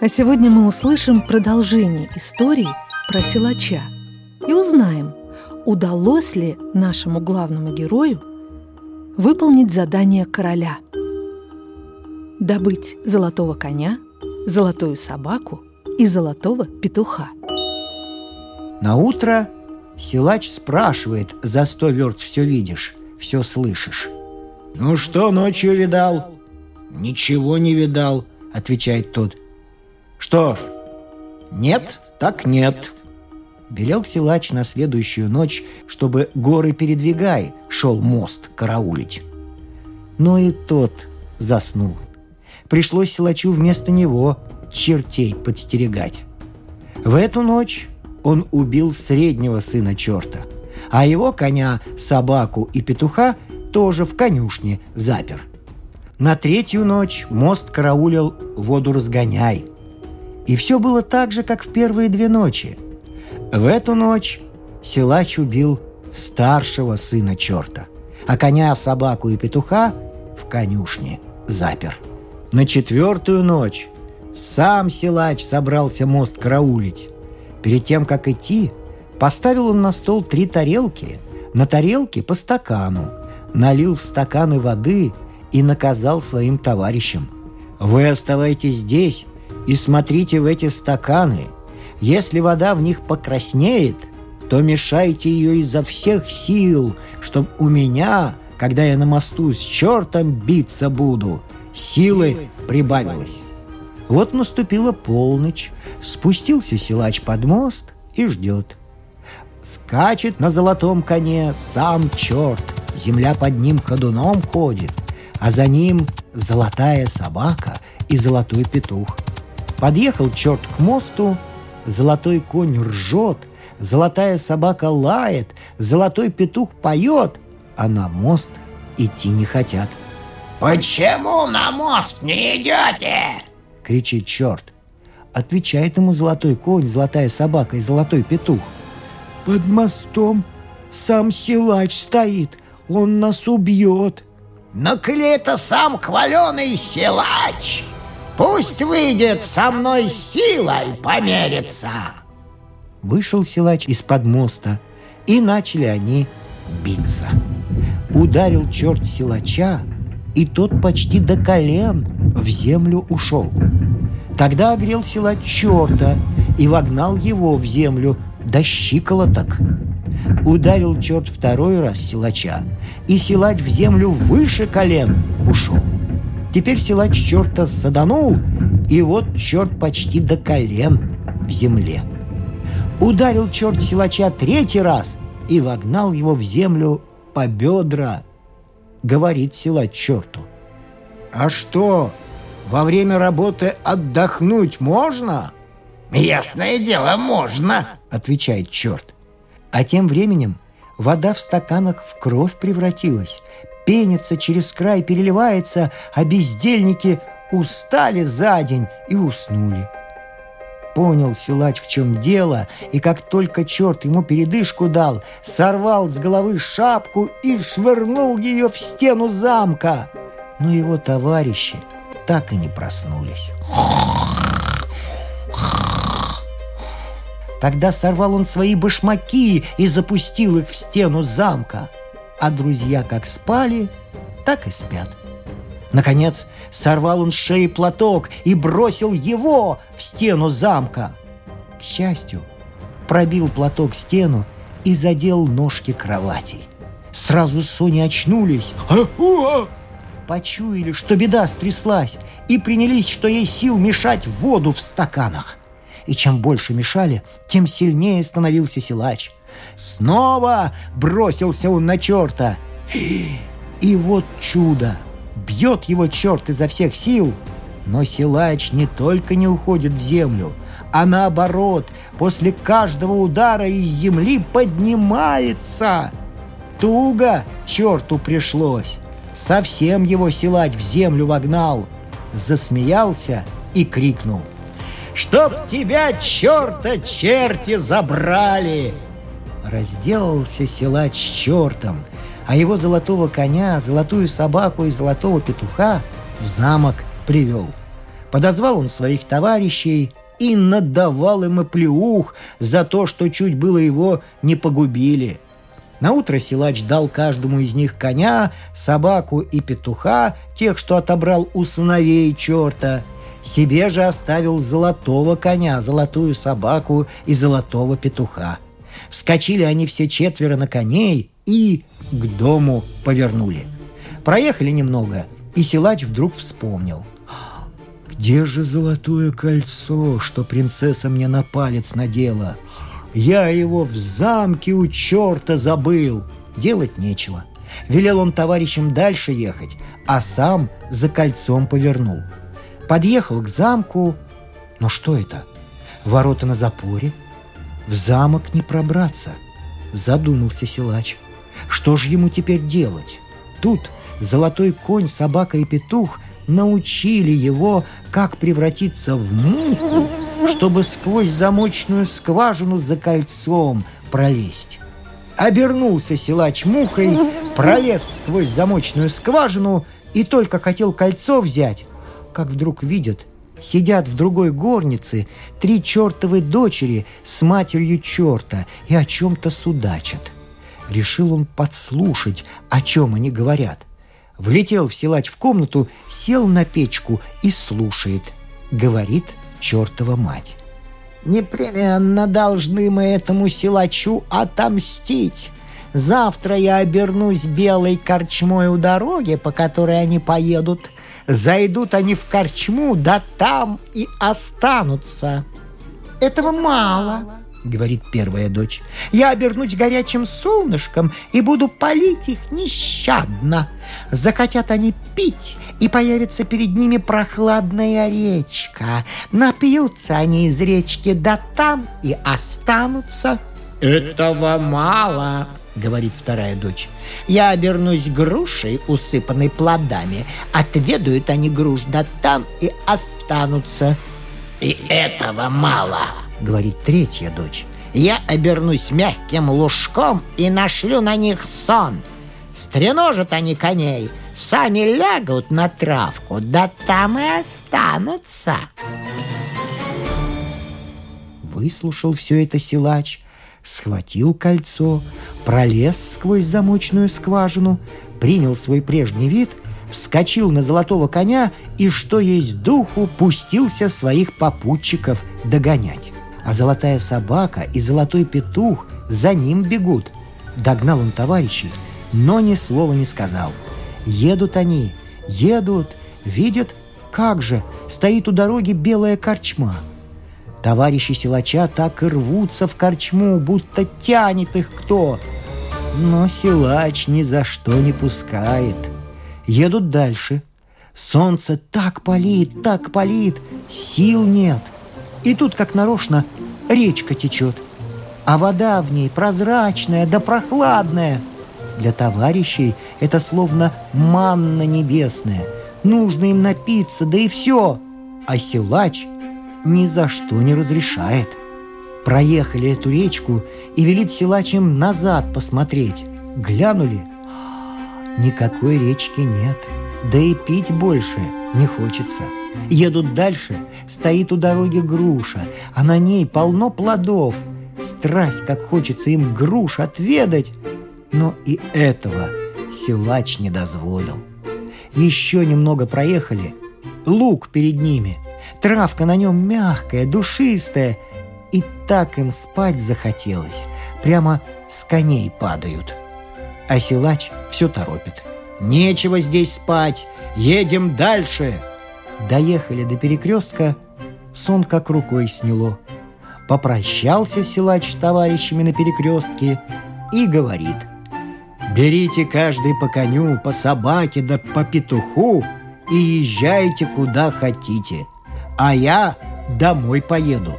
А сегодня мы услышим продолжение истории про силача и узнаем, удалось ли нашему главному герою выполнить задание короля – добыть золотого коня, золотую собаку и золотого петуха. На утро силач спрашивает, за сто верст все видишь, все слышишь. «Ну что ночью видал?» «Ничего не видал», — отвечает тот. «Что ж, нет, так нет». Велел силач на следующую ночь, чтобы горы передвигай, шел мост караулить. Но и тот заснул пришлось силачу вместо него чертей подстерегать. В эту ночь он убил среднего сына черта, а его коня, собаку и петуха тоже в конюшне запер. На третью ночь мост караулил воду разгоняй. И все было так же, как в первые две ночи. В эту ночь силач убил старшего сына черта, а коня, собаку и петуха в конюшне запер. На четвертую ночь сам силач собрался мост караулить. Перед тем, как идти, поставил он на стол три тарелки, на тарелке по стакану, налил в стаканы воды и наказал своим товарищам. «Вы оставайтесь здесь и смотрите в эти стаканы. Если вода в них покраснеет, то мешайте ее изо всех сил, чтобы у меня, когда я на мосту с чертом биться буду, силы прибавилось. Вот наступила полночь, спустился силач под мост и ждет. Скачет на золотом коне сам черт, земля под ним ходуном ходит, а за ним золотая собака и золотой петух. Подъехал черт к мосту, золотой конь ржет, золотая собака лает, золотой петух поет, а на мост идти не хотят – «Почему на мост не идете?» — кричит черт. Отвечает ему золотой конь, золотая собака и золотой петух. «Под мостом сам силач стоит, он нас убьет». «Но коли это сам хваленый силач, пусть выйдет со мной силой помериться!» Вышел силач из-под моста, и начали они биться. Ударил черт силача, и тот почти до колен в землю ушел. Тогда огрел села черта и вогнал его в землю до щиколоток. Ударил черт второй раз силача, и силач в землю выше колен ушел. Теперь силач черта саданул, и вот черт почти до колен в земле. Ударил черт силача третий раз и вогнал его в землю по бедра говорит силач черту. «А что, во время работы отдохнуть можно?» «Ясное дело, можно!» — отвечает черт. А тем временем вода в стаканах в кровь превратилась, пенится через край, переливается, а бездельники устали за день и уснули. Понял силач, в чем дело, и как только черт ему передышку дал, сорвал с головы шапку и швырнул ее в стену замка. Но его товарищи так и не проснулись. Тогда сорвал он свои башмаки и запустил их в стену замка. А друзья как спали, так и спят. Наконец, сорвал он с шеи платок и бросил его в стену замка. К счастью, пробил платок стену и задел ножки кроватей. Сразу Сони очнулись. Почуяли, что беда стряслась, и принялись, что ей сил мешать воду в стаканах. И чем больше мешали, тем сильнее становился силач. Снова бросился он на черта. И вот чудо! Бьет его черт изо всех сил, но силач не только не уходит в землю, а наоборот, после каждого удара из земли поднимается. Туго черту пришлось. Совсем его силач в землю вогнал. Засмеялся и крикнул. «Чтоб тебя, черта, черти забрали!» Разделался силач с чертом, а его золотого коня, золотую собаку и золотого петуха в замок привел. Подозвал он своих товарищей и надавал им оплеух за то, что чуть было его не погубили. На утро силач дал каждому из них коня, собаку и петуха, тех, что отобрал у сыновей черта. Себе же оставил золотого коня, золотую собаку и золотого петуха. Вскочили они все четверо на коней и к дому повернули. Проехали немного, и силач вдруг вспомнил – где же золотое кольцо, что принцесса мне на палец надела? Я его в замке у черта забыл. Делать нечего. Велел он товарищам дальше ехать, а сам за кольцом повернул. Подъехал к замку. Но что это? Ворота на запоре? В замок не пробраться. Задумался силач. Что же ему теперь делать? Тут золотой конь, собака и петух научили его, как превратиться в муху, чтобы сквозь замочную скважину за кольцом пролезть. Обернулся силач мухой, пролез сквозь замочную скважину и только хотел кольцо взять, как вдруг видят, сидят в другой горнице три чертовы дочери с матерью черта и о чем-то судачат. Решил он подслушать, о чем они говорят. Влетел в силач в комнату, сел на печку и слушает. Говорит чертова мать. «Непременно должны мы этому силачу отомстить. Завтра я обернусь белой корчмой у дороги, по которой они поедут. Зайдут они в корчму, да там и останутся. Этого мало говорит первая дочь. «Я обернусь горячим солнышком и буду полить их нещадно. Захотят они пить, и появится перед ними прохладная речка. Напьются они из речки, да там и останутся». «Этого мало», — говорит вторая дочь. «Я обернусь грушей, усыпанной плодами. Отведают они груш, да там и останутся». «И этого мало», — говорит третья дочь. «Я обернусь мягким лужком и нашлю на них сон. Стреножат они коней, сами лягут на травку, да там и останутся». Выслушал все это силач, схватил кольцо, пролез сквозь замочную скважину, принял свой прежний вид — вскочил на золотого коня и, что есть духу, пустился своих попутчиков догонять. А золотая собака и золотой петух за ним бегут. Догнал он товарищей, но ни слова не сказал. Едут они, едут, видят, как же, стоит у дороги белая корчма. Товарищи силача так и рвутся в корчму, будто тянет их кто. Но силач ни за что не пускает – Едут дальше. Солнце так палит, так палит, сил нет. И тут, как нарочно, речка течет. А вода в ней прозрачная да прохладная. Для товарищей это словно манна небесная. Нужно им напиться, да и все. А силач ни за что не разрешает. Проехали эту речку и велит силач им назад посмотреть. Глянули – Никакой речки нет, да и пить больше не хочется. Едут дальше, стоит у дороги груша, а на ней полно плодов. Страсть, как хочется им груш отведать, но и этого силач не дозволил. Еще немного проехали, лук перед ними, травка на нем мягкая, душистая, и так им спать захотелось, прямо с коней падают – а силач все торопит. «Нечего здесь спать! Едем дальше!» Доехали до перекрестка, сон как рукой сняло. Попрощался силач с товарищами на перекрестке и говорит «Берите каждый по коню, по собаке да по петуху и езжайте куда хотите, а я домой поеду.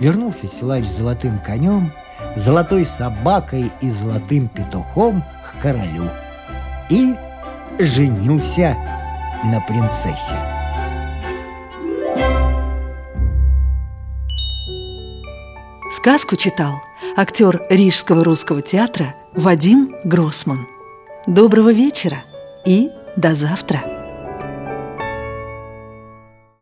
Вернулся силач с золотым конем, золотой собакой и золотым петухом к королю и женился на принцессе. Сказку читал актер Рижского русского театра Вадим Гроссман. Доброго вечера и до завтра!